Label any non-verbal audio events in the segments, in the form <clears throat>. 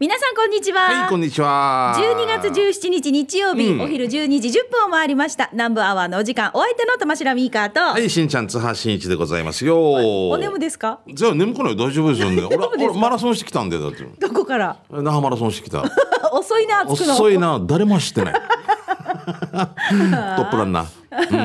皆さんこんにちは。はい、こんにちは。12月17日日曜日、うんお昼12時10分を回りました。南部アワーのお時間、お相手の玉城ミーカーと、はい、しんちゃん、津波しんいちでございますよ。お眠ですか？じゃあ、眠くない、大丈夫ですよね。<laughs> 俺、俺マラソンしてきたんで、だって。どこから？那覇マラソンしてきた。<laughs> 遅いな。遅いな、誰も知ってない。<laughs> トップランナー。うん。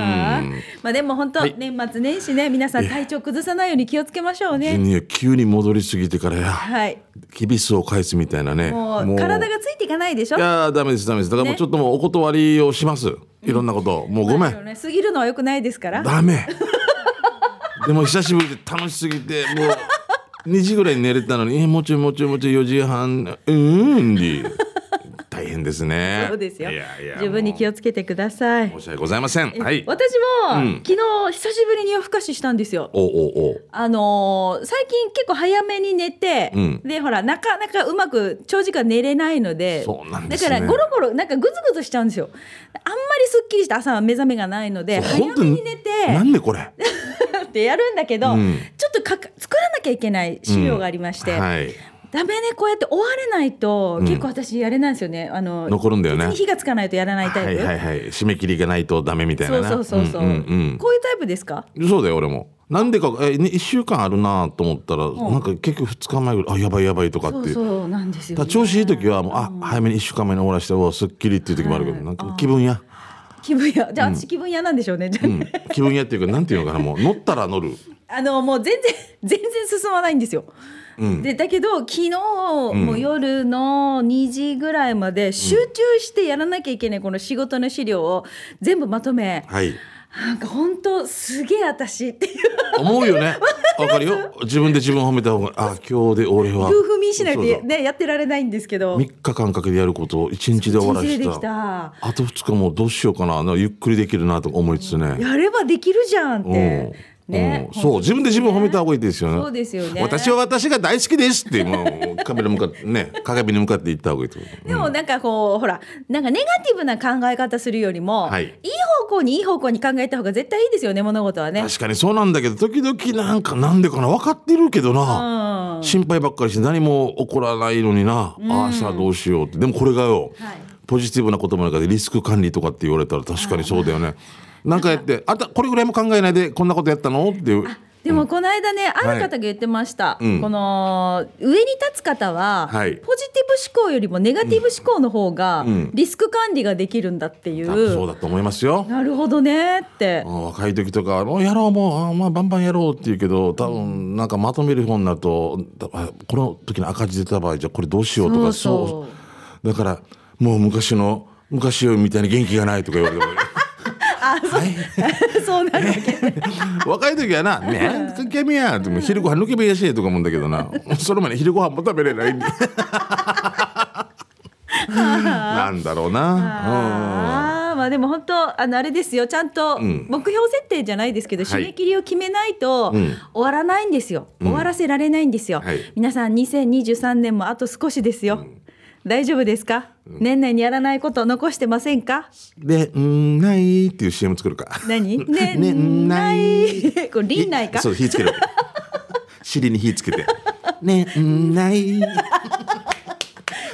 まあでも本当、はい。年末年始ね、皆さん体調崩さないように気をつけましょうね。急に戻りすぎてからや、はい。キビスを返すみたいなね。もう体がついていかないでしょ？いやーダメですダメです。だからもうね。ちょっともうお断りをします、いろんなこともうごめん、ね、過ぎるのは良くないですから。ダメ。でも久しぶりで楽しすぎてもう2時ぐらいに寝れたのにえもうちょいもうちょいもうちょい4時半。うーんり大変ですね。そうですよ。いやいや十分に気ををつけてください。申し訳ございません。はい。私も、うん。昨日久しぶりに夜更かししたんですよ。おおおあのー最近結構早めに寝て、うん。でほらなかなかうまく長時間寝れないのでそうなんですね。だからゴロゴロなんかグズグズしちゃうんですよ。あんまりすっきりした朝は目覚めがないので早めに寝てなんでこれ？<laughs> ってやるんだけど、うん。ちょっとかか作らなきゃいけない資料がありまして、はいダメねこうやって終われないと、うん。結構私やれないんですよね。あの残るんだよね。火がつかないとやらないタイプ、はいはいはい。締め切りがないとダメみたいなそうなそうそうそう、んうんこういうタイプですか？うんそうだよ俺も。なんでかえ、ね、1週間あるなと思ったら、なんか結局2日前ぐらいあやばいやばいとかってそうそうなんですよ、調子いい時はもうあ早めに1週間前に終わらしておすっきりっていう時もあるけど、はい。なんか気分や、気分屋じゃあ私気分屋なんでしょうね、気分やっていうかなんていうのかなもう乗ったら乗る。あのもう全然全然進まないんですよ。うん。でだけど昨日、もう夜の2時ぐらいまで集中してやらなきゃいけないこの仕事の資料を全部まとめ、はい。なんか本当すげえ私っていう。思うよね。<laughs> わかるよ。自分で自分を褒めた方があ今日で俺は。夫婦民しないとそうそうねやってられないんですけど。3日間かけてやることを1日で終わらせた。た。あと2日もうどうしようかな。ゆっくりできるなと思いつつね。やればできるじゃんっうん。て。ね、うん。そう自分で自分を褒めた方がいいですよね。そうですよね。私は私が大好きですってもうカメラ向かって <laughs> ね鏡に向かって言った方がいいと。でもなんかこう、ほらなんかネガティブな考え方するよりも、はい。い方向にいい方向に考えた方が絶対いいですよね物事はね。確かにそうなんだけど時々なんかなんでかな分かってるけどな、うん。心配ばっかりして何も起こらないのにな、ああしたらどうしようって。でもこれがよ、はい。ポジティブな言葉の中でリスク管理とかって言われたら確かにそうだよね。なんかやってあんたこれぐらいも考えないでこんなことやったの？っていう。でもこの間ね、ある方が言ってました、うん。この上に立つ方は、はい。ポジティブ思考よりもネガティブ思考の方がん。リスク管理ができるんだっていう、多分そうだと思いますよ。なるほどねって。あ若い時とか「もうやろうもうあまあバンバンやろう」って言うけど多分なんかまとめる本になるとだあこの時に赤字出た場合じゃあこれどうしようとかそうそそう。だからもう昔の昔よりみたいに元気がないとか言われてもそう。<laughs> なるわけ若い時はな「ねえケミや」ってもう昼ご飯抜けべやしとか思うんだけどな。<laughs> その前に昼ご飯も食べれないんで。<laughs> なんだろうな。あー。まあでも本当あのあれですよ。ちゃんとん。目標設定じゃないですけど、はい。締め切りを決めないとうん。終わらないんですよ、終わらせられないんですよ、はい。皆さん2023年もあと少しですよ、大丈夫ですか、年内にやらないこと残してませんか？うんで「うんない」っていう CM 作るか。何？<laughs> ね年ない。内？<laughs> これ輪内か？そう火つける。<laughs> 尻に火つけて「ねんない」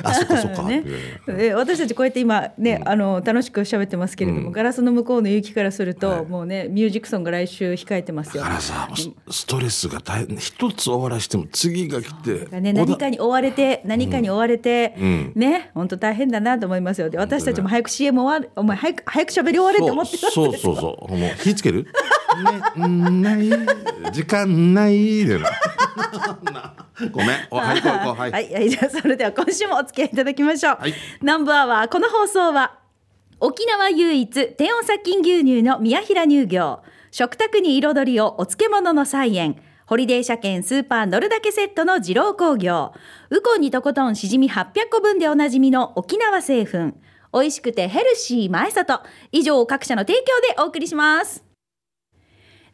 あそそ私たちこうやって今ね、あの楽しく喋ってますけれども、ガラスの向こうの雪からすると、もうねミュージックソンが来週控えてますよ。だ。からさもうスストレスが大変。一つ終わらしても次が来て、ね、何かに追われて何かに追われて、ん。ね本当大変だなと思いますよ。で私たちも早く CM 終わるお前早く早く喋り終われって思ってます。そうそうそう。そうもう火つける？<laughs> ねんない。時間ない。で <laughs> なな <laughs> ごめん。おはい行こう行こうはい、はい、はい、じゃあそれでは今週もお付き合いいただきましょう、はい。南部アワーこの放送は沖縄唯一低温殺菌牛乳の宮平乳業。食卓に彩りをお漬物の菜園。ホリデー車検スーパー乗るだけセットの二郎工業。ウコンにとことんしじみ800個分でおなじみの沖縄製粉。美味しくてヘルシー前里。以上各社の提供でお送りします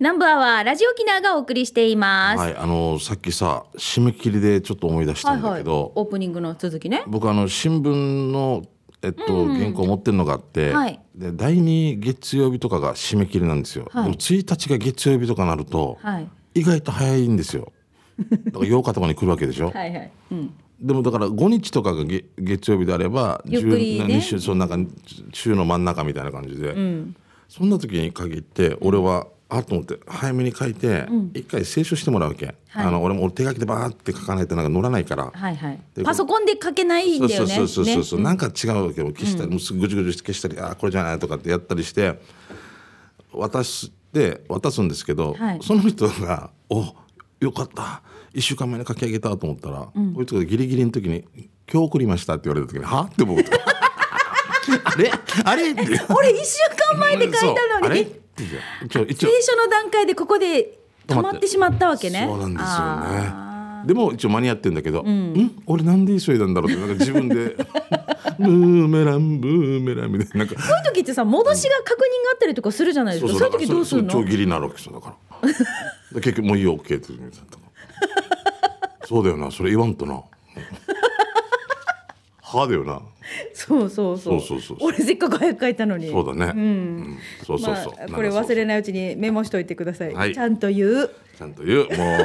南部アワーラジオ沖縄がお送りしています、はい、あのさっきさ締め切りでちょっと思い出したんだけど、オープニングの続きね。僕あの新聞のえっと、原稿持ってるのがあって、はい。で第2月曜日とかが締め切りなんですよ、はい。でも1日が月曜日とかなると、はい。意外と早いんですよ。だから8日とかに来るわけでしょ、はいはい。うん。でもだから5日とかが月月曜日であればね。10週そのなんか週の真ん中みたいな感じで、そんな時に限って俺は、あと思って早めに書いて一、回清書してもらうわけ、はい。あの俺も俺手書きでバーって書かないとなんか乗らないから。はいはい。でパソコンで書けないんだよね。そうそうそうそうそう、ね。なんか違うわけよ消したり、もうすぐぐちぐちして消したりあーこれじゃないとかってやったりして渡して渡すんですけど、はい。その人が「およかった。1週間前に書き上げた」と思ったら、こいつがギリギリの時に「今日送りました」って言われた時に「は?」って僕 <laughs> あれ？あれ？俺一週間前で書いたのにあれって一応一応。聖書の段階でここで止まってしまったわけね。そうなんですよあね。でも一応間に合ってんだけど、ん、俺なんで急いだんだろうって。なんか自分で <laughs> ブーメランブーメランみたいな。なんか。ーそういう時ってさ戻しが確認があったりとかするじゃないですか。そういう時どうするの？超ギリになるわけですよだから。で結局もういいよ OK って言う <laughs> そうだよな。それ言わんとなはだよな。そうそうそう。そうそうそう。俺せっかく早く書いたのに。そうだね、うん。そうそうそう、まあ、これ忘れないうちにメモしといてください、はい。ちゃんと言う。ちゃんと言う。も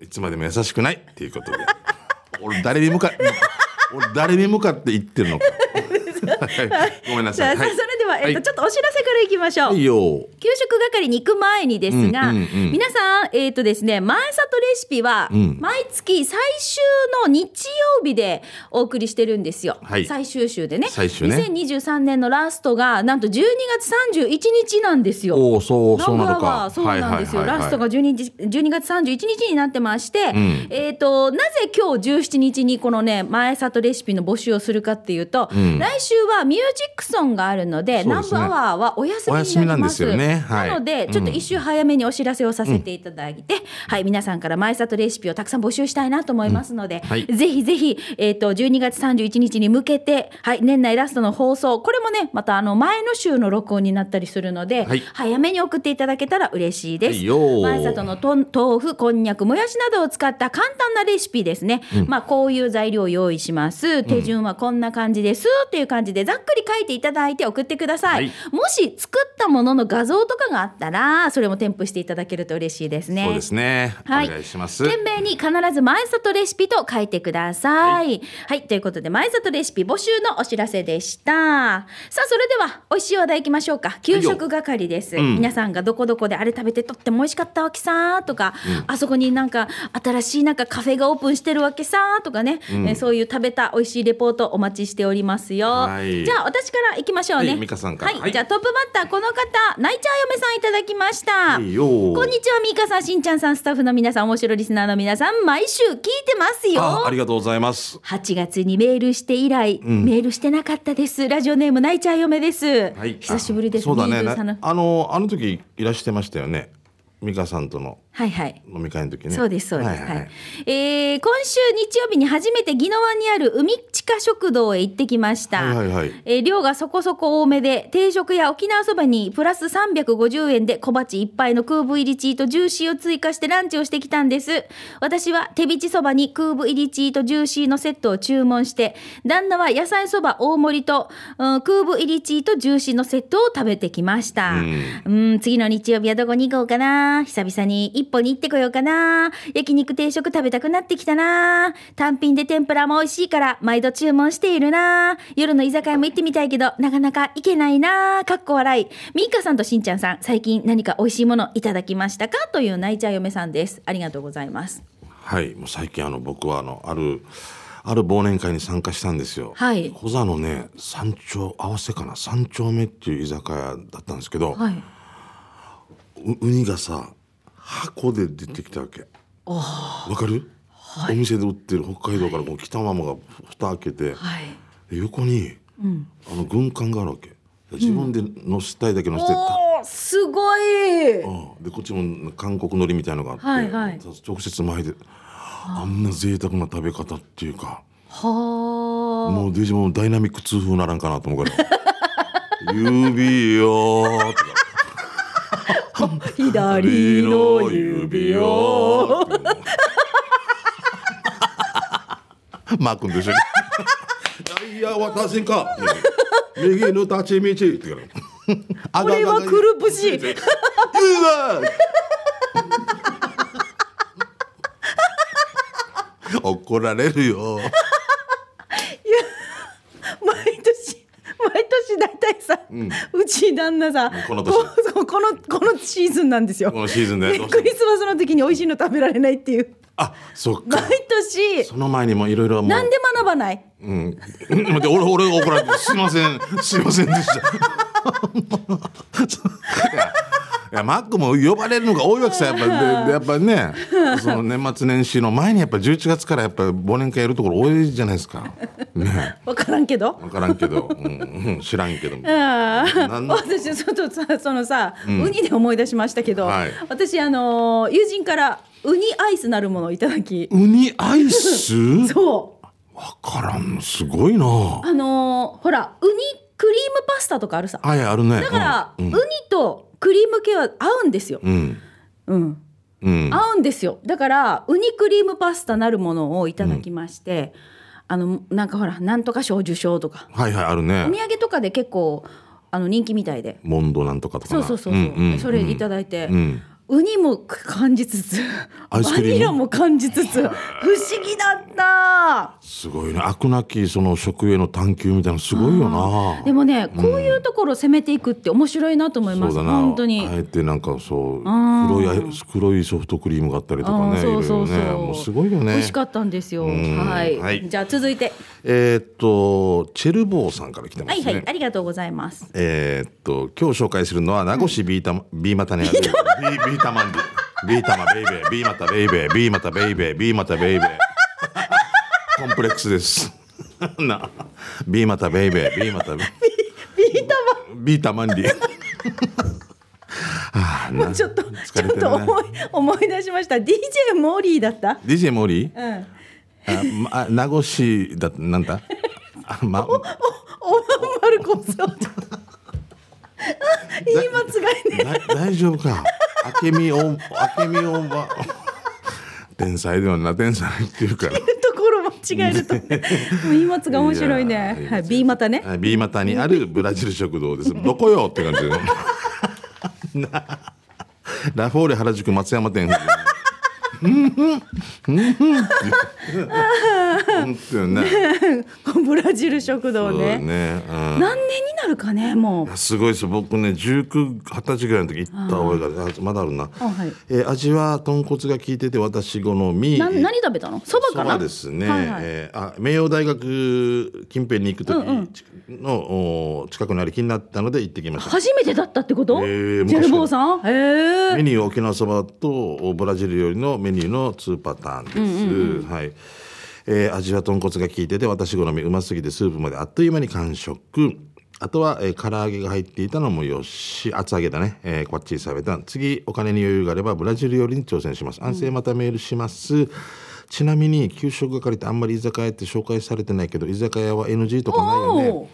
ういつまでも優しくないっていうことで。<laughs> 俺誰に向か <laughs> 俺誰に向かって言ってるのか。<laughs> はい。ごめんなさい。はい。それでは、えっと、はい。ちょっとお知らせからいきましょう、いいよ。給食係に行く前にですが、皆さん、えっ、とですね、前里レシピは、ん。毎月最終の日曜日でお送りしてるんですよ。はい。最終週でね。最終ね。2023年のラストが、なんと12月31日なんですよ。おおそうそうなのそうなんですよ。ラストが12日12月31日になってまして、ん。えっ、と、なぜ今日17日にこのね、前里レシピの募集をするかっていうと、ん。来週はミュージックソンがあるので、ですねバーアワーはお休みになります。お休みなんですよねはいなので、ちょっと一周早めにお知らせをさせていただいて、はい、皆さんから前里レシピをたくさん募集したいなと思いますので、はいぜひぜひ、えっ、と、12月31日に向けて、はい、年内ラストの放送、これもね、またあの、前の週の録音になったりするので、はい早めに送っていただけたら嬉しいです。前里のとん豆腐、こんにゃく、もやしなどを使った簡単なレシピですね。まあ、こういう材料を用意します。手順はこんな感じです。っていう感じで、ざっくり書いていただいて送ってください。はいもし作ったものの画像とかがあったら、それも添付していただけると嬉しいですね。そうですね、はい、お願いします懸命に必ず前里レシピと書いてください。はい、ということで前里レシピ募集のお知らせでした。さあそれでは美味しい話題いきましょうか。給食係です。うん皆さんがどこどこであれ食べてとっても美味しかったわけさとか、あそこになんか新しいなんかカフェがオープンしてるわけさとかね、えーそういう食べた美味しいレポートお待ちしておりますよ。はいじゃあ私から行きましょうね。はいさんから。はい、はい。じゃあトップバッターこの方ナイチャー嫁さんいただきました。こんにちは、みーかさん、しんちゃんさん、スタッフの皆さん、面白いリスナーの皆さん、毎週聞いてますよ。あありがとうございます。8月にメールして以来、メールしてなかったです。ラジオネーム、ないちゃん嫁です。はい。久しぶりです。あそうだね。23の。なあのあの時いらしてましたよね。美香さんとのはいはい。飲み会の時ねそうですそうです。はいいははいはいえー今週日曜日に初めて宜野湾にある海地下食堂へ行ってきました。はいはいはいえー量がそこそこ多めで定食や沖縄そばにプラス350円で小鉢一杯の空部入りチーとジューシーを追加してランチをしてきたんです。私は手びちそばに空部入りチーとジューシーのセットを注文して旦那は野菜そば大盛りと、うん、空部入りチーとジューシーのセットを食べてきました。うん、次の日曜日はどこに行こうかな。久々に一歩に行ってこようかな。焼肉定食食べたくなってきたな。単品で天ぷらも美味しいから毎度注文しているな。夜の居酒屋も行ってみたいけど、なかなか行けないな。かっこ笑い。みーかさんとしんちゃんさん、最近何か美味しいものいただきましたか？という泣いちゃう嫁さんです。ありがとうございます。はい、もう最近あの僕はあのあるある忘年会に参加したんですよ。はい小座のね三丁合わせかな？三丁目っていう居酒屋だったんですけど、はい。うウニがさ箱で出てきたわけ。わかる？お店で売ってる北海道からこう来たままが蓋開けて、はい。で横に、あの軍艦があるわけ。自分で乗せたいだけ乗せて、たおー、すごい。うんでこっちも韓国海苔みたいのがあって、はいはい直接前であんな贅沢な食べ方っていうか。はあ。もうデジモンダイナミック痛風ならんかなと思うから。<laughs> 指よーとか。左の指を。マー君と一緒に。いや、私か。右の立ち道って言うから。<laughs> これはくるぶし。<laughs> うわ <laughs> 怒られるよ。うち旦那さこの年。ここのこのシーズンなんですよ。<laughs> このシーズンで。クリスマスの時に美味しいの食べられないっていう。あそっか。毎年。その前にもいろいろなんで学ばない？うん、待って俺俺が怒られてすいませんすいませんでした <laughs> <laughs> いやマックも呼ばれるのが多いわけさやっぱやっぱね <laughs> その年末年始の前にやっぱ11月からやっぱ忘年会やるところ多いじゃないですか。ね。分からんけど。分からんけど、うんうん、知らんけど。<laughs> 私ちょっとさそのさ、ウニで思い出しましたけど、はい。私あのー友人からウニアイスなるものをいただき。ウニアイス？<laughs> そう。分からんすごいな。あのーほらウニクリームパスタとかあるさ。はいあるね。だから、うん。ウニとクリーム系は合うんですよ、うん。うん、うん。合うんですよ。だからウニクリームパスタなるものをいただきまして、あのなんかほらなんとか賞受賞とか。はいはいあるおね土産とかで結構あの人気みたいで。モンドなんとかとかな。そうそうそうそう、んんん。それいただいて、うんウニも感じつつバニラも感じつつ不思議だった。すごいね。飽くなきその食への探求みたいなのすごいよな。でもねこういうところを攻めていくって面白いなと思います、本当に。あえてなんかそうん。黒い黒いソフトクリームがあったりとかねそうそうそう。ろね。もうすごいよね。美味しかったんですよ。ん。はい、はい。じゃあ続いて。えーっとチェルボーさんから来てますね、はいはい。ありがとうございます。えーっと今日紹介するのは名護市ビータ、ビーマタにあるビービータマンディビータマベイベービーマタベイベービーマタベイベービーマタベイベー。コンプレックスです。なビーマタベイベービーマタビータマビータマンディああなちょっと疲ちょってと思い思い出しました。DJ モーリーだった。DJ モーリー？うん。あ、ま、あ名護市だなんだ？あ、ま、おまんまるこそ言い間違いねだ大丈夫か。明美おん、明美おんば。天才ではな、天才っていうから。ところ間違えるともう言い間違い面白いねやはい B 股ねはい B 股にあるブラジル食堂です。どこよって感じで。<laughs> なラフォーレ原宿松山店。うんふんうんふん本当よね。<laughs> ブラジル食堂ね。ね。うん。何年になるかねもう。すごいです僕ね19、20歳ぐらいの時行った覚えがあまだあるな、あはい。えー味は豚骨が効いてて私好みな何食べたの？そばかな？そばですね、はいはい。えーあ名誉大学近辺に行く時の、お近くにあり気になったので行ってきました。初めてだったってこと、えージェルボーさん？へえメニューは沖縄そばとブラジル料理のメニューの2パターンです、はいえー味は豚骨が効いてて私好みうますぎてスープまであっという間に完食。あとは、えー唐揚げが入っていたのもよし厚揚げだね、えー、こっちに食べた。次お金に余裕があればブラジル料理に挑戦します。安静またメールします、ちなみに給食係ってあんまり居酒屋って紹介されてないけど居酒屋は NG とかないよね。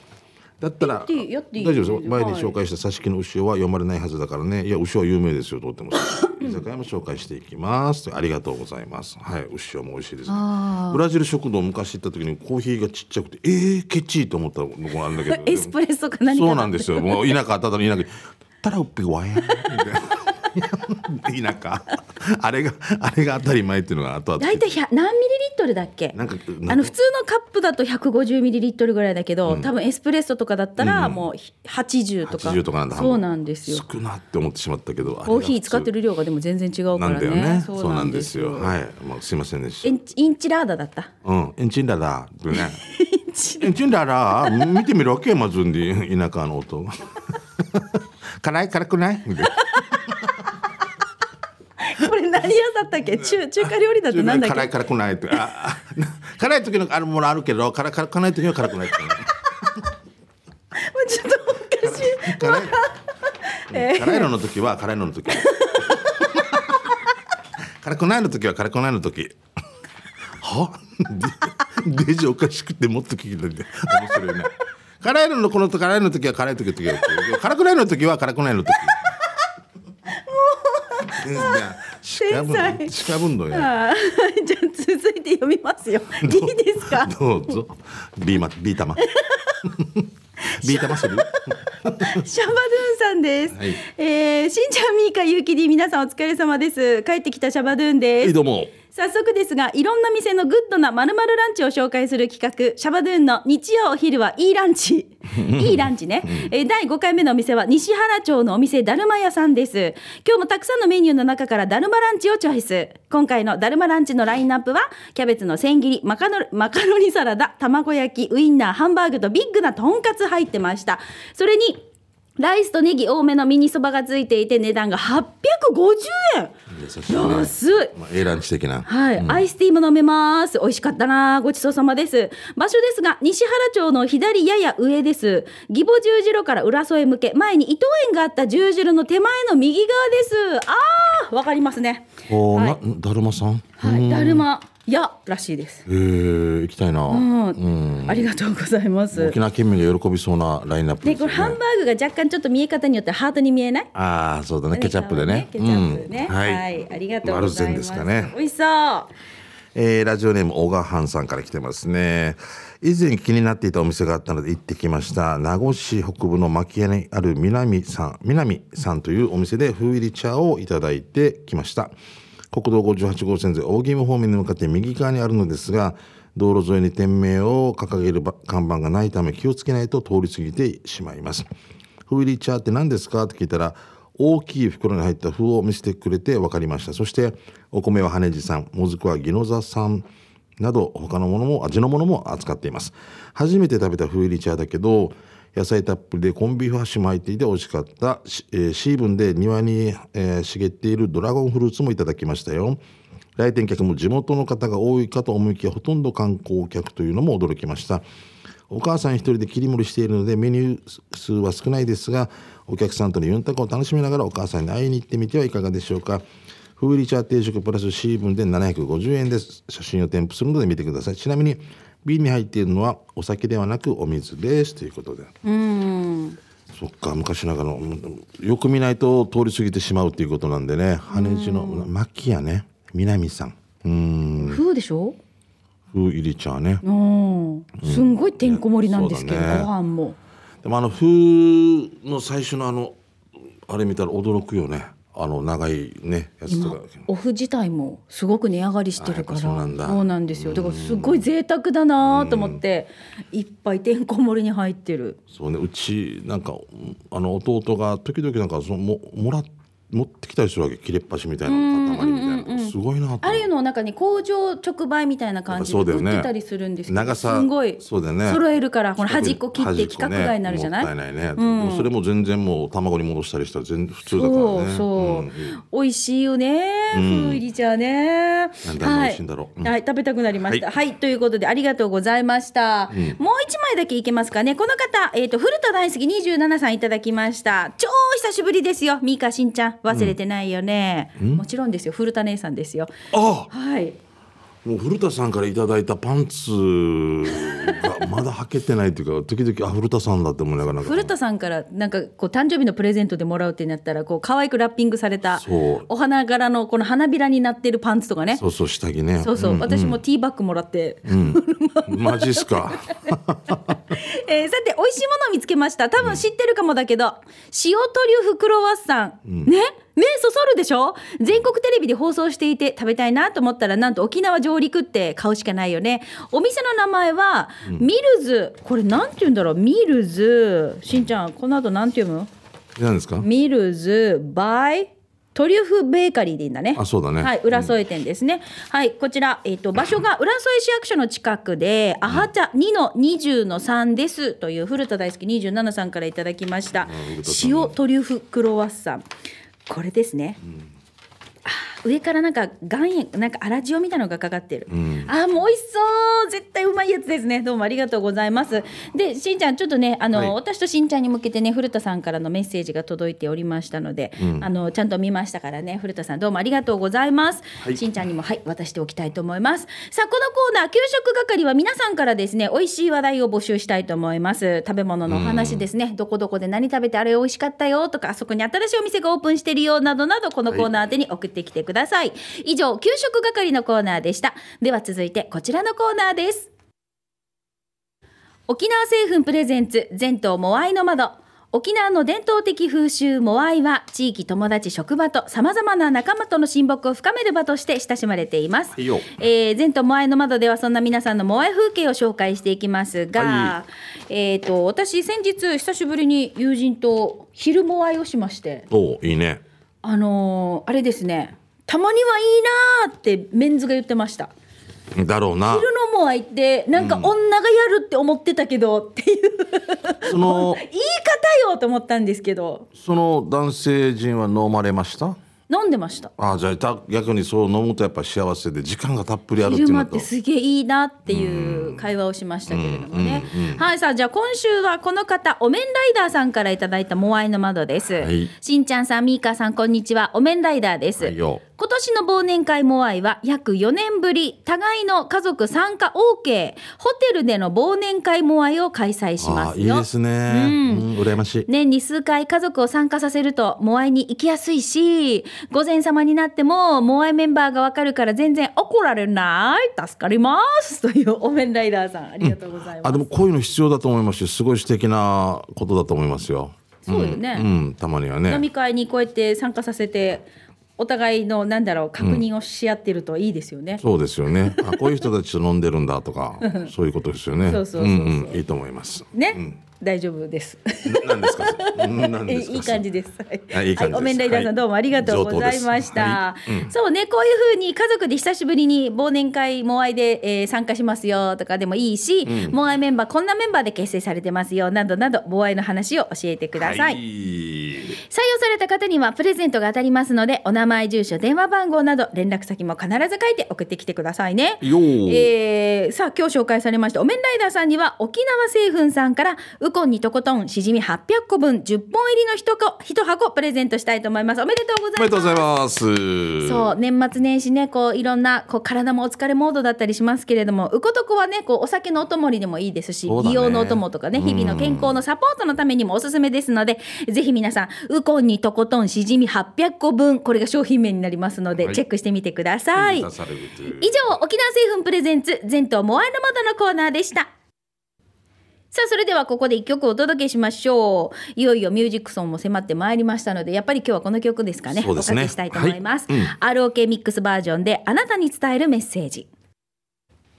だったら大丈夫ですよ。前にはい紹介した挿し木の牛尾は読まれないはずだからね。いや牛尾は有名ですよとっても <clears throat> 居酒屋も紹介していきます。ありがとうございます。はい。牛尾も美味しいです。ブラジル食堂昔行った時にコーヒーがちっちゃくてえー、ケチーと思ったのがあるんだけど。<laughs> エスプレッソか何かそうなんですよ。もう田舎ただの田舎。にたらうっぺわやんみたいな <laughs> 田舎。あれがあれが当たり前っていうのが後々。大体100何ミリリットルだっけ？なんかあの普通のカップだと150ミリリットルぐらいだけど、多分エスプレッソとかだったらもう80とか,、80とかなんだ。そうなんですよ。少なって思ってしまったけどコーヒー使ってるる量がでも全然違うかなんらねだよね。そうなんですよ。はい。もうすいませんでした。インチラーダだった？うん、エンチンララってね。<laughs> エンチンララ、見てみるわけ、まずんで、田舎の音。<laughs> 辛い、辛くない？みたいな何屋だったっけ？中中華料理だってなんだっ辛い、け辛くないって。あ、あ <laughs> 辛い時のあるものあるけど、辛、辛くない時は辛くないってね。もうちょっとおかしい辛い。辛いのの時は、辛いのの時。辛くないの時は、辛くないの時。は？デデジおかしくて、もっと聞きたいんで。面白いね。辛いののこの辛いの時は辛い時辛くないの時は辛くないの時。もう。天才しかぶんのや。あー <laughs> じゃあ続いて読みますよいいですか？どうぞ。ビーマビー玉。<laughs> ビー玉する。シャバドゥンさんです、はいえーしんちゃんみーかゆうきり皆さんお疲れ様です帰ってきたシャバドゥンですはいどうも。早速ですがいろんな店のグッドなまるまるランチを紹介する企画シャバドゥーンの日曜お昼はいいランチ。<laughs> いいランチね、えー第5回目のお店は西原町のお店だるま屋さんです。今日もたくさんのメニューの中からだるまランチをチョイス。今回のだるまランチのラインナップはキャベツの千切りマカロマカロニサラダ卵焼きウインナーハンバーグとビッグなとんかつ入ってました。それにライスとネギ多めのミニそばがついていて値段が850円優しいね安いまあ、A ランチ的な。はい、アイスティーも飲めます。美味しかったな。ごちそうさまです。場所ですが、西原町の左やや上です。義母十字路から浦添へ向け、前に伊藤園があった十字路の手前の右側です。あー、わかりますね。おー、はいな、だるまさん。はい、だるま屋らしいです。へえ、行きたいな。うん、うん。ありがとうございます沖。縄県民が喜びそうなラインナップで。これハンバーグが若干ちょっと見え方によってハートに見えない？ああ、そうだね、ケチャップでね。ケチャップね。うんはい、ありがとうございます。ですかね。美味しそう。えーラジオネーム小川藩さんから来てますね以前気になっていたお店があったので行ってきました名護市北部の牧屋にある南さん南さんというお店で風入り茶をいただいてきました国道58号線で大宜味方面に向かって右側にあるのですが道路沿いに店名を掲げる看板がないため気をつけないと通り過ぎてしまいます。風入り茶って何ですか？って聞いたら大きい袋に入った封を見せてくれて分かりました。そしてお米は羽地さんもずくは宜野座さんなど他のものも味のものも扱っています。初めて食べた風入り茶だけど野菜たっぷりでコンビーフハッシュも入っていて美味しかった、えー、シーブンで庭に、えー茂っているドラゴンフルーツもいただきましたよ。来店客も地元の方が多いかと思いきやほとんど観光客というのも驚きました。お母さん一人で切り盛りしているのでメニュー数は少ないですがお客さんとのユンタクを楽しみながらお母さんに会いに行ってみてはいかがでしょうか。フーリチャー定食プラスシーブンで750円です。写真を添付するので見てください。ちなみに瓶に入っているのはお酒ではなくお水です。ということで。うん。そっか昔ながらのうんよく見ないと通り過ぎてしまうっていうことなんでね。羽地の牧屋ね。南さん。うん。風でしょ？風入り茶ね。うん。すんごいてんこ盛りなんですけど、ね。ご飯も。でもあの風の最初のあのあれ見たら驚くよねあの長いねやつと今かオフ自体もすごく値上がりしてるから。そうなんですよ。だからすごい贅沢だなと思っていっぱいてんこ盛りに入ってる。そうね。うちなんかあの弟が時々なんかそのももら持ってきたりするわけ。切れっ端みたいな塊みたいなすごいなあれの中に工場直売みたいな感じで売ってたりするんですけど長さすごいそうだよね。揃えるからこの端っこ切って規格外になるじゃない？もったいない？ね、でもそれも全然もう卵に戻したりしたら全然普通だからそうねそう、ん美味しいよね、風入り茶ね。なんであんな美味しいんだろう？うん。はい、食べたくなりました。は、はいということでありがとうございました。もう一枚だけいけますかね。この方、えっ、と古田大好き27さんいただきました。超久しぶりですよ。ミーカしんちゃん。忘れてないよね。もちろんですよ。古田姉さんですよ。あはい。もう古田さんからいただいたパンツがまだ履けてないっていうか時々あ古田さんだって思いながら古田さんからなんかこう誕生日のプレゼントでもらうってなったらこう可愛くラッピングされたお花柄のこの花びらになってるパンツとかね。そうそう下着ね。そうそう、ん私もティーバッグもらって、マジっすか <laughs> <laughs> えーさて美味しいものを見つけました。多分知ってるかもだけど、塩トリュフクロワッサン、ね？目そそるでしょ？全国テレビで放送していて食べたいなと思ったらなんと沖縄上陸って買うしかないよね。お店の名前は、ミルズ。これなんて言うんだろう？ミルズ。しんちゃんこの後なんて読む？何ですか？ミルズバイトリュフベーカリーでいいんだね。あそうだねはい、浦添店ですね。はい、こちら、えっ、と、場所が浦添市役所の近くで、アハ茶2の20の3です。という古田大好き27さんからいただきました。塩トリュフクロワッサン。これですね。あー上からなんか岩塩なんか粗塩みたいなのがかかってる、あーもう美味しそう絶対うまいやつですね。どうもありがとうございます。でしんちゃんちょっとねあの、はい。私としんちゃんに向けてね古田さんからのメッセージが届いておりましたので、あのちゃんと見ましたからね古田さんどうもありがとうございます、はい。しんちゃんにもはい渡しておきたいと思います。さあこのコーナー給食係は皆さんからですね美味しい話題を募集したいと思います。食べ物のお話ですね、どこどこで何食べてあれ美味しかったよとかあそこに新しいお店がオープンしてるよなどなどこのコーナー宛てに送ってきてください、以上給食係のコーナーでした。では続いてこちらのコーナーです。沖縄製粉プレゼンツ全島モアイの窓。沖縄の伝統的風習モアイは地域友達職場とさまざまな仲間との親睦を深める場として親しまれています、いいよ。えー、前途モアイの窓ではそんな皆さんのモアイ風景を紹介していきますが、はえっ、と私先日久しぶりに友人と昼モアイをしまして。おいいね。あのーあれですねたまにはいいなーってメンズが言ってました。だろうな。昼のモアイってなんか女がやるって思ってたけどっていう、その言い方よと思ったんですけど。その男性陣は飲まれました？飲んでました。あじゃあた逆にそう飲むとやっぱ幸せで時間がたっぷりあるっていうのと。昼間ってすげえいいなっていう会話をしましたけれどもね、はいさあじゃあ今週はこの方お面ライダーさんからいただいたモアイの窓です、はい。しんちゃんさんみーかさんこんにちは。お面ライダーです、はいよ今年の忘年会モアイは約4年ぶり互いの家族参加 OK ホテルでの忘年会モアイを開催しまあすよ。いいですね。うん。羨ましい。年に数回家族を参加させるとモアイに行きやすいし午前様になってもモアイメンバーがわかるから全然怒られない。助かります。というお面ライダーさんありがとうございます、あでもこういうの必要だと思いますしすごい素敵なことだと思いますよ。そうよね。うん、うん。たまにはね。飲み会にこうやって参加させてお互いのなんだろう確認をし合ってるといいですよね、そうですよね。あこういう人たちと飲んでるんだとかそういうことですよね。そうそうそうそう。んん。いいと思います。ね、大丈夫です。何ですか？<laughs> いい感じです。はいあいい感じです。お面ライダーさん、はい。どうもありがとうございました。はい。そうね、こういうふうに家族で久しぶりに忘年会モアイで、えー参加しますよとかでもいいし、モアイメンバーこんなメンバーで結成されてますよなどなどモアイの話を教えてください。はい。採用された方にはプレゼントが当たりますのでお名前住所電話番号など連絡先も必ず書いて送ってきてくださいね。えーさあ今日紹介されましたお面ライダーさんには沖縄製粉さんからウコンにとことんしじみ800個分10本入りの1個一箱プレゼントしたいと思います。おめでとうございます。おめでとうございます。そう年末年始ねこういろんなこう体もお疲れモードだったりしますけれどもうことこはねこうお酒のお供にでもいいですし、ね。美容のお供とかね日々の健康のサポートのためにもおすすめですのでぜひ皆さんウコンにとことんしじみ800個分これが商品名になりますので、はい。チェックしてみてください。以上沖縄製粉プレゼンツ全島モアイの窓のコーナーでしたさあそれではここで一曲お届けしましょう。いよいよミュージックソンも迫ってまいりましたのでやっぱり今日はこの曲ですかね。そうですね。おかけしたいと思います、はい。うん ROK ミックスバージョンであなたに伝えるメッセージ。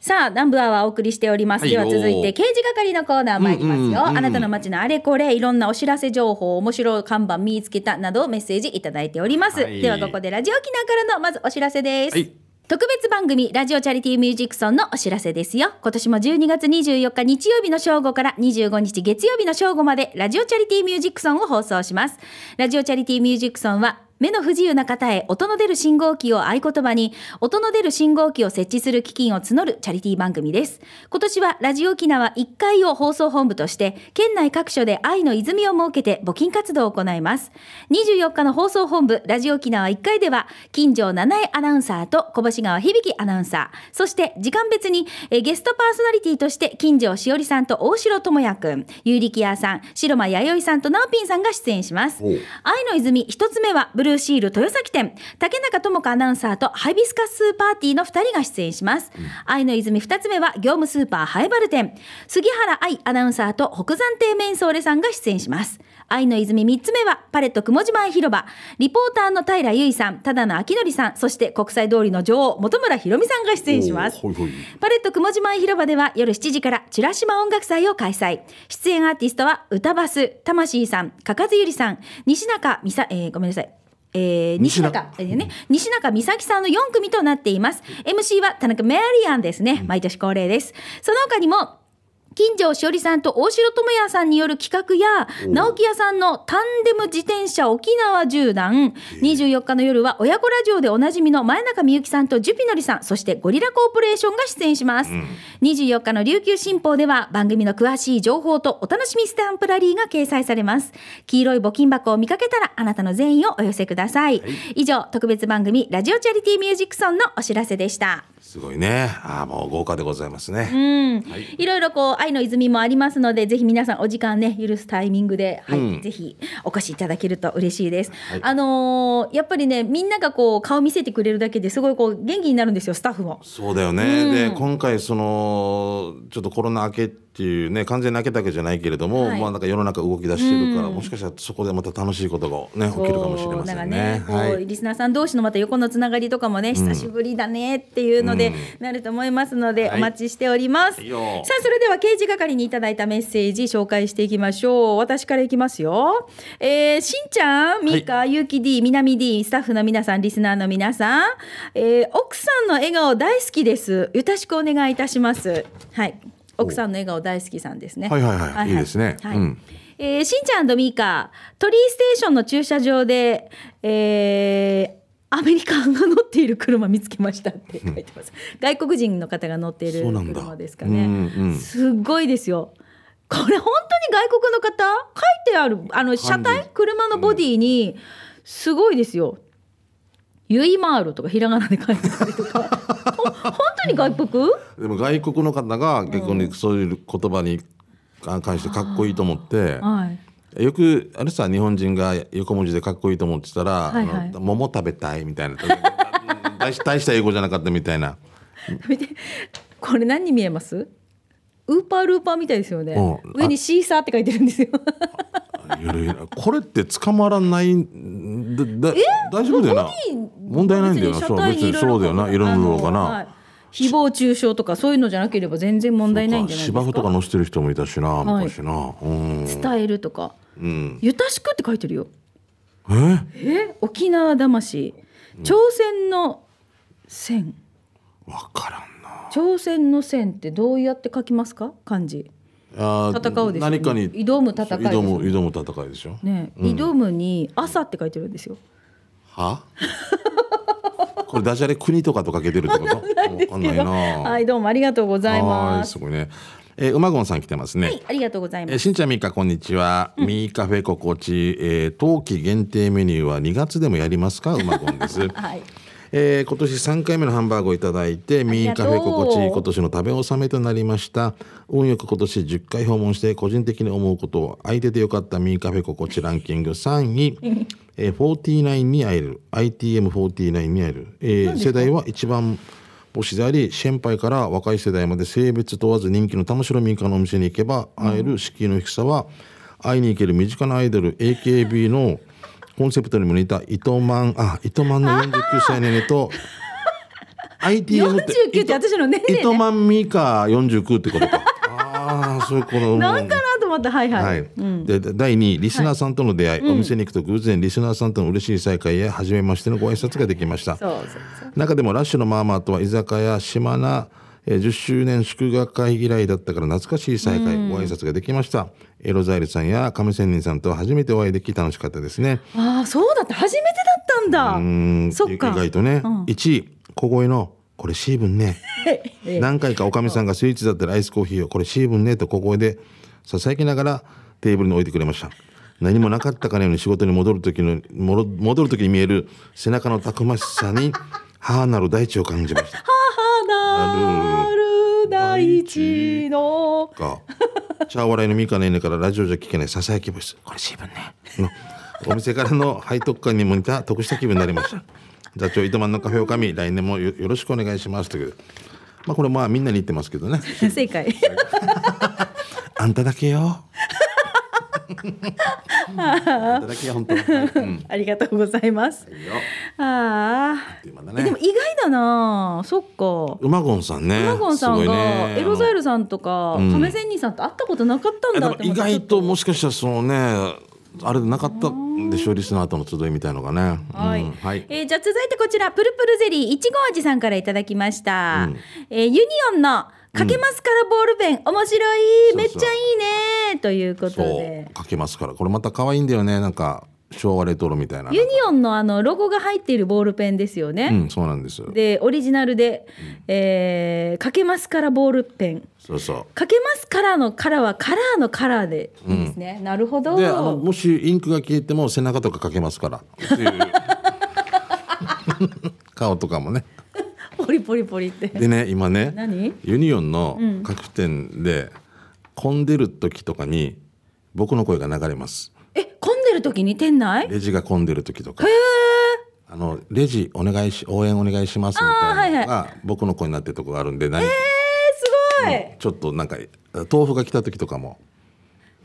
さあ南部アワーお送りしております、はいでは続いて刑事係のコーナー参りますよ、うんうんうんあなたの街のあれこれいろんなお知らせ情報面白い看板見つけたなどメッセージいただいております、はい。ではここでラジオ沖縄からのまずお知らせです、はい特別番組ラジオチャリティーミュージックソンのお知らせですよ。今年も12月24日日曜日の正午から25日月曜日の正午までラジオチャリティーミュージックソンを放送します。ラジオチャリティーミュージックソンは目の不自由な方へ音の出る信号機を合言葉に音の出る信号機を設置する基金を募るチャリティー番組です。今年はラジオ沖縄1階を放送本部として県内各所で愛の泉を設けて募金活動を行います。24日の放送本部ラジオ沖縄1階では金城七重アナウンサーと小星川響アナウンサー。そして時間別にえーゲストパーソナリティとして金城しおりさんと大城智也くん有力屋さん白間弥生さんと直ピンさんが出演します。愛の泉一つ目はブルーシール豊崎店。竹中智子アナウンサーとハイビスカスパーティーの2人が出演します、愛の泉二つ目は業務スーパーハイバル店。杉原愛アナウンサーと北山亭メンソーレさんが出演します。愛の泉三つ目はパレット雲島広場。リポーターの平由衣さんただの明則さんそして国際通りの女王本村ひろみさんが出演します。パレット雲島広場では夜7時からチュラシマ音楽祭を開催。出演アーティストは歌バス、魂さん、かかずゆりさん、西中みさ、えーごめんなさい。えー西西中中、えーね、西中美咲さんの4組となっています。MC は田中メアリアンですね。毎年恒例です。その他にも、金城しおりさんと大城智也さんによる企画やお直木屋さんのタンデム自転車沖縄縦断24日の夜は親子ラジオでおなじみの前中みゆきさんとジュピノリさん。そしてゴリラコーポレーションが出演します、24日の琉球新報では番組の詳しい情報とお楽しみスタンプラリーが掲載されます。黄色い募金箱を見かけたらあなたの善意をお寄せください、以上特別番組ラジオチャリティーミュージックソンのお知らせでした。すごいね。ああもう豪華でございますね、うん、いろいろこう愛の泉もありますのでぜひ皆さんお時間ね許すタイミングで、はいうん。ぜひお越しいただけると嬉しいです、はい。あのーやっぱりねみんながこう顔見せてくれるだけですごいこう元気になるんですよスタッフも。そうだよね、で今回そのちょっとコロナ明けっていうね完全に明けたわけじゃないけれども、はい。まあなんか世の中動き出してるから、もしかしたらそこでまた楽しいことがね起きるかもしれませんね。そうだからこうはい。リスナーさん同士のまた横のつながりとかもね、久しぶりだねっていうので、なると思いますので、はい。お待ちしております。いいよ。さあそれでは刑事係にいただいたメッセージ紹介していきましょう。私からいきますよ。えー、しんちゃん、みーか、ゆうき D、みなみ D、スタッフの皆さん、リスナーの皆さん、えー奥さんの笑顔大好きです。よろしくお願いいたします。はい。奥さんの笑顔大好きさんですね。はいはいはいいいですねはいうんえーしんちゃんとみーかトリーステーションの駐車場で、えーアメリカンが乗っている車見つけましたって書いてます。外国人の方が乗っている車ですかね。うんうんすっごいですよ。これ本当に外国の方？書いてあるあの車体？車のボディにすごいですよ。ユイマールとかひらがなで書いてたりとか。ほ本当に外国？でも外国の方が結構にそういう言葉に関してかっこいいと思って。はい。よくあれさ日本人が横文字でかっこいいと思ってたら「はいはい。桃食べたい」みたいな大し大した英語じゃなかったみたいな。<laughs> 見てこれ何に見えます？ウーパールーパーみたいですよね。うん。上にシーサーって書いてるんですよ。これって捕まらないんだだ大丈夫だよな。問題ないんだよな別にそうだよな色の色があのはない。誹謗中傷とかそういうのじゃなければ全然問題ないんじゃないですか？芝生とか載せてる人もいたしな昔な、うん、伝えるとかうん、ゆたしくって書いてるよ。え？え？沖縄魂。朝鮮の線。分からんな。朝鮮の線ってどうやって書きますか？漢字。あー戦うですよね何かに挑む戦い挑む挑む戦いでしょ？ね、挑むに朝って書いてるんですよ。は？<laughs> これダジャレ国とかとかけてるってこと？<laughs> わかんないな。はいどうもありがとうございはます。いすごいねえー、馬ゴンさん来てますね、はいありがとうございます。えーしんちゃんみーかこんにちは、みーカフェ心地、えー、冬季限定メニューは2月でもやりますか？馬ゴンです。<laughs> はい。えー今年3回目のハンバーグをいただいてミーカフェ心地今年の食べ納めとなりました。運よく今年10回訪問して個人的に思うことを相手でよかったミーカフェ心地ランキング3位、えー、49に会える。ITM49 に会える、えー世代は一番星であり先輩から若い世代まで性別問わず人気の玉城ミーカのお店に行けば会える敷居の低さは会いに行ける身近なアイドル AKB のコンセプトにも似た糸満あ糸満の49歳ネネと ITM って49って私の年齢ね糸満ミカ49ってことかああそういうことなんかなと思ったはいはい、はい、でで第2位リスナーさんとの出会い、お店に行くと偶然リスナーさんとの嬉しい再会や初めましてのご挨拶ができました。中でもラッシュのマーマーとは居酒屋島名えー10周年祝賀会以来だったから懐かしい再会、ご挨拶ができました。エロザイルさんや亀仙人さんとは初めてお会いでき楽しかったですね。ああそうだった。初めてだったんだ。うん。そっか。意外とね、1位小声の「これシーブンね」<laughs> え。何回かおかみさんがスイーツだったらアイスコーヒーを「これシーブンね」と小声でささやきながらテーブルに置いてくれました。何もなかったかのように仕事に戻る時の戻る時に見える背中のたくましさに母なる大地を感じました。花る大地の。か。チャー笑いのミカネネからラジオじゃ聞けないささやきボイス。これシーブンね。のお店からの背徳感にも似た得した気分になりました。座長糸満のカフェおかみ来年もよよろしくお願いします。というまあこれまあみんなに言ってますけどね。<laughs> 正解 <laughs> あんただけよ。<laughs> あんただけよ本当、はいうん、ありがとうございます。あ今だね。あでも意外だな。そっか。馬ゴンさんね。マゴンさんすごいがね。エロザイルさんとかん。亀仙人さんと会ったことなかったんだって思って意外ともしかしたらそのねあれでなかったんでしょリスナーとの集いみたいのがね。はい、うんはい。えーじゃあ続いてこちらプルプルゼリーいちご味さんからいただきました、うん。えーユニオンのかけますからボールペン、面白い。めっちゃいいねということそでう。かけますから。これまた可愛いんだよね。なんか昭和レトロみたいなユニオンのあのロゴが入っているボールペンですよね、うんそうなんです。でオリジナルで、えーかけますからボールペン。そうそかけますからのカラーはカラーのカラーでいいですね、なるほど。うであのもしインクが消えても背中とかかけますから。<laughs> 顔とかもね。ポリポリポリって。でね今ね何？ユニオンの各店で、混んでる時とかに僕の声が流れまする時に店内？レジが混んでる時とか。あのレジお願いし応援お願いしますみたいなのが僕の声になってるとこがあるんで何えー、すごい、ちょっとなんか豆腐が来た時とかも。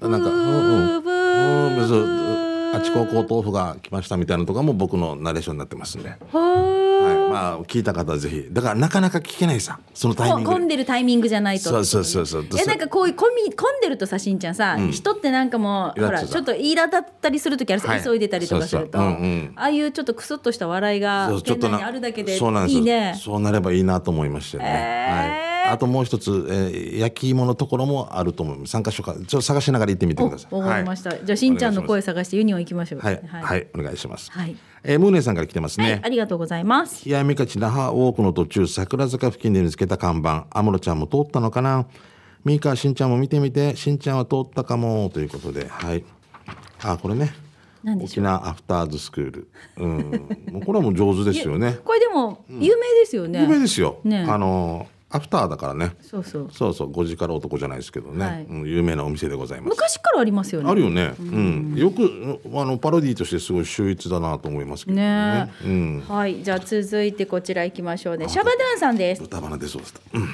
なんかブうん。うんあちここ豆腐が来ましたみたいなのとかも僕のナレーションになってますんで、はい、はまあ聞いた方はぜひ。だからなかなか聞けないさそのタイミングで。混んでるタイミングじゃないとそうそうそうそう。いやなんかこういう混み混んでるとさしんちゃんさ、人ってなんかもうほらちょっとイラだったりする時あるさ、はい。急いでたりとかすると、そうそう。うんうん。ああいうちょっとクスッとした笑いが店内にあるだけでいいね。そうなればいいなと思いましたよね、はい、あともう一つ、えー焼き芋のところもあると思います参加所かちょっと探しながら行ってみてください。おわかりました、はいじゃあしんちゃんの声探してユニオン行きましょう。はい、ははいい、お願いします、はい。えームーネさんから来てますね、はいありがとうございます。冷やみかち那覇ウォークの途中桜坂付近で見つけた看板。安室ちゃんも通ったのかな。ミーカーしんちゃんも見てみて。しんちゃんは通ったかもということで。はい。あこれね。何でしょう。沖縄アフターズスクール。うん。もうこれはもう上手ですよね。これでも有名ですよね、有名ですよ、ね。あのアフターだからね。そうそう。そうそう。5時から男じゃないですけどね、はい。うん、有名なお店でございます。昔からありますよね。あるよね、うん、よくうんあのパロディーとしてすごい秀逸だなと思いますけどね。ねうん、はい。じゃあ続いてこちら行きましょうね。シャバドゥンさんです。歌花出そうです。<laughs> うん。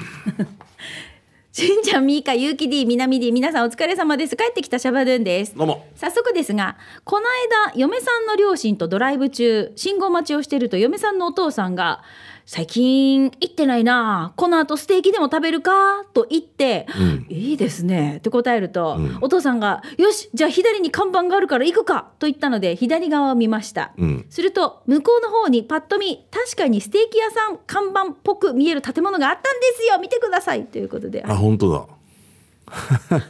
しんちゃんみーかゆうき D みなみ D 皆さんお疲れ様です。帰ってきたシャバドゥンです。どうも。早速ですがこの間嫁さんの両親とドライブ中信号待ちをしていると嫁さんのお父さんが「最近行ってないなこの後ステーキでも食べるか?」と言って「いいですね」って答えると、お父さんが「よしじゃあ左に看板があるから行くか」と言ったので左側を見ました、うん。すると向こうの方にパッと見確かにステーキ屋さん看板っぽく見える建物があったんですよ。見てください。ということで。あ本当だ。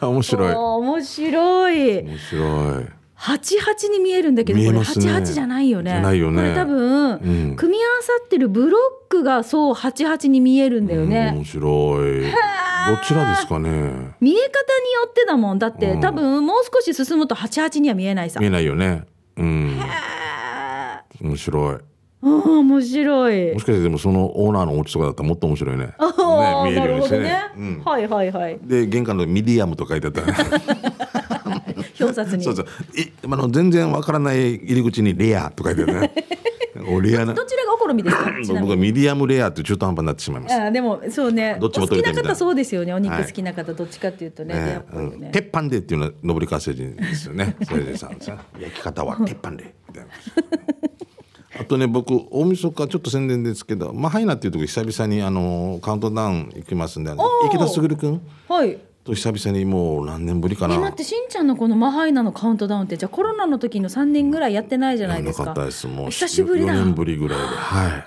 <laughs> 面白い。面白い。面白い八八に見えるんだけど、これ八八じゃないよね。ないよね。これ多分、ん。組み合わさってるブロックがそう八八に見えるんだようんね。面白い。どちらですかね？見え方によってだもん。だって、うん。多分もう少し進むと八八には見えないさ。見えないよね。うん。あ面白い。ーうん面白い。も。しかしてでもそのオーナーのお家とかだったらもっと面白いね。ね見えるようにしてね。なるほどね。はいはいはい。で玄関のミディアムと書いてあった。ら表札に。そうそういあの全然わからない入り口にレアと書いてあるね <laughs> おレアなどちらがお好みですか？<clears throat> 僕はミディアムレアって中途半端になってしまいますあーでもそうね。どっちもお好きな方そうですよね。お肉はい好きな方どっちかっていうとね。ねうん鉄板でっていうのは上り川星人ですよね。<laughs> それでさ、さ焼き方は鉄板でみたいな。あとね僕大晦日ちょっと宣伝ですけどマハイナっていうとこ久々にあのカウントダウン行きますんで池田卓君はい。と久々にもう何年ぶりかえな待ってしんちゃんのこのマハイナのカウントダウンってじゃあコロナの時の3年ぐらいやってないじゃないですか。なかったですもう久しぶりだ4年ぶりぐらいではい。でまあ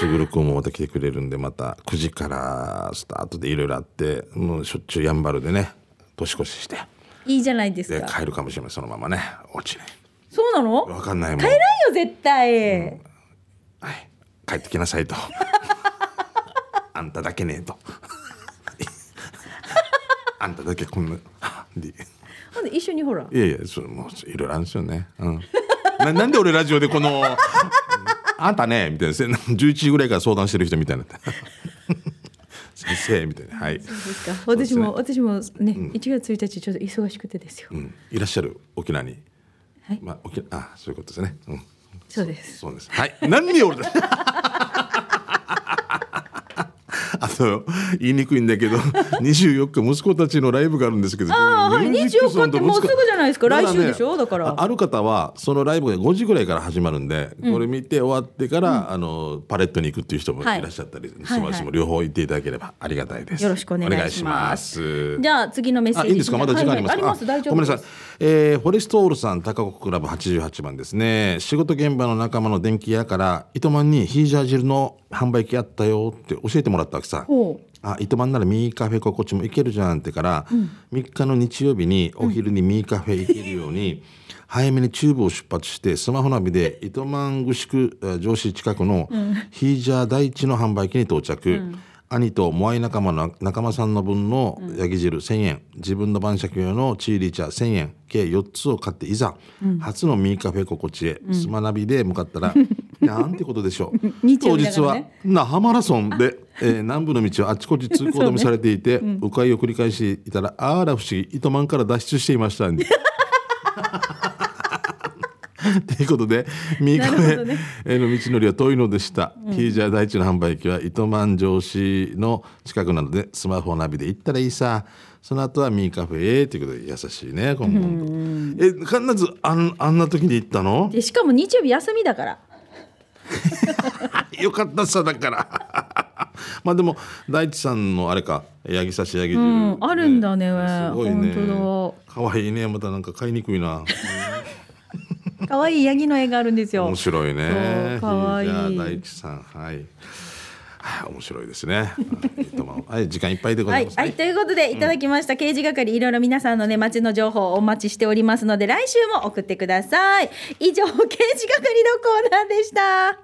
卓君もまた来てくれるんでまた9時からスタートでいろいろあってもうしょっちゅうやんばるでね年越しして。いいじゃないですでか帰るかもしれないそのままねお家にそうなの？わかんないもん。帰らんよ絶対、はい、帰ってきなさいと。<laughs> あんただけねえと。あんただけこんな。<laughs> で。ほんで一緒にほら。いやいや、それもういろいろあるんですよね。うん。<laughs> ななんで俺ラジオでこの。あんたねみたいな。せ11時ぐらいから相談してる人みたいにな。<laughs> 先生みたいな。はい、ですか。私も、私もね、1月1日ちょっと忙しくてですよ、うん、いらっしゃる沖縄に。はい。まあ沖あそういうことですね。うん。そうです。そうです。はい。何で俺 <laughs> あと言いにくいんだけど <laughs> 24日息子たちのライブがあるんですけどああはい。ミュージックソンと24日ってもうすぐじゃないですか。来週でしょ？だから。あある方はそのライブが5時ぐらいから始まるんで、これ見て終わってから、あのパレットに行くっていう人もいはいらっしゃったりします。し、も両方行っていただければありがたいです。よろしくお願いします。じゃあ次のメッセージあいいんですか？まだ時間ありますか、はいはいごめんなさい、えーフォレストオールさん高子クラブ88番ですね。仕事現場の仲間の電気屋から糸満にヒージャー汁の販売機あったよって教えてもらったわけさほう。あ糸満ならミーカフェ心地も行けるじゃんってから、3日の日曜日にお昼にミーカフェ行けるように、早めに中部を出発してスマホナビで糸満具宿えー上司近くのヒージャー第一の販売機に到着、兄とモアイ仲間の仲間さんの分のヤギ汁1000円。自分の晩酌用のチーリー茶1000円。計4つを買っていざ、初のミーカフェ心地へ。スマナビで向かったら <laughs> なんてことでしょう。日曜当日は那覇マラソンで、えー南部の道はあちこち通行止めされていて、迂回を繰り返していたらあら不思議。糸満から脱出していました <laughs> <laughs> ということで三日目への道のりは遠いのでした、ヒージャー第一の販売機は糸満城市の近くなのでスマホナビで行ったらいいさ。その後はミーカフェへということで優しいね今後え必ずあんあんな時に行ったの？でしかも日曜日休みだから。<laughs> よかったさだから。<laughs> まあでも大地さんのあれか八木刺し八木汁、うんあるんだねすごいね。本可愛いねまたなんか買いにくいな可愛いヤギの絵があるんですよ。面白いね。可愛い。じゃあ大地さんはい。はい面白いですね。はい時間いっぱいでござます、はいい、はい、ということでいただきました、刑事係いろいろ皆さんのね街の情報をお待ちしておりますので来週も送ってください。以上刑事係のコーナーでした。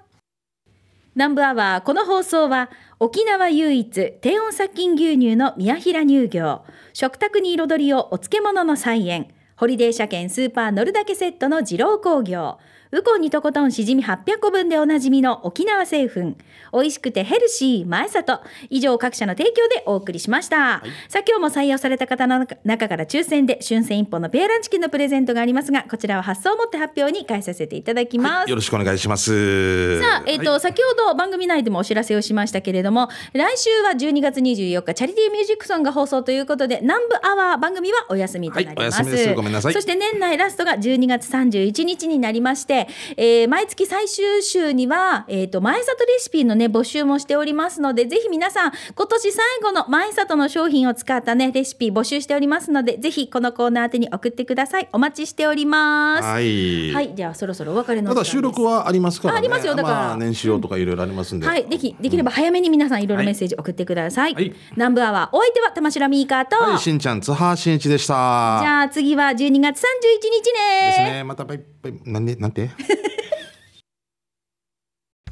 南部アワーこの放送は沖縄唯一低温殺菌牛乳の宮平乳業。食卓に彩りをお漬物の菜園ホリデー車検スーパー乗るだけセットの二郎工業。ウコンにとことんしじみ800個分でおなじみの沖縄製粉。美味しくてヘルシー前里以上各社の提供でお送りしました、さあ今日も採用された方の中中から抽選で春戦一本のペアランチキンのプレゼントがありますがこちらは発送をもって発表に返させていただきます、よろしくお願いします。さあ、えっ、と、はい。先ほど番組内でもお知らせをしましたけれども、来週は12月24日、チャリティーミュージックソンが放送ということで、南部アワー番組はお休みとなります。ごめんなさい。そして年内ラストが12月31日になりまして、えー毎月最終週には、えっ、と、前里レシピのね、募集もしておりますので、ぜひ皆さん、今年最後の前里の商品を使ったね、レシピ募集しておりますので、ぜひこのコーナー宛てに送ってください。お待ちしております。はい、はい、じゃあそろそろお別れのまだ収録はありますからね。あありますよだから。まあ、年始用とかいろいろありますんで、はい、できできれば早めに皆さんい。ろいろメッセージ送ってください。はい。南部アワーお相手は玉城ミーカーと、はい、しんちゃん津波しんいちでした。じゃあ次は12月31日です。ね。ね。またバイバイ。なんでなんて？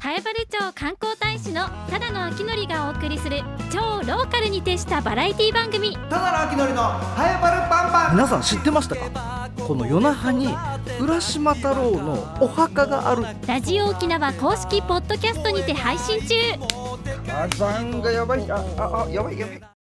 南風原町観光大使のただの明則がお送りする超ローカルに徹したバラエティ番組。ただの秋のりのハエバルパンパン。皆さん知ってましたか？この夜那覇に浦島太郎のお墓がある。ラジオ沖縄公式ポッドキャストにて配信中。火山がやばい。あああやばいやばい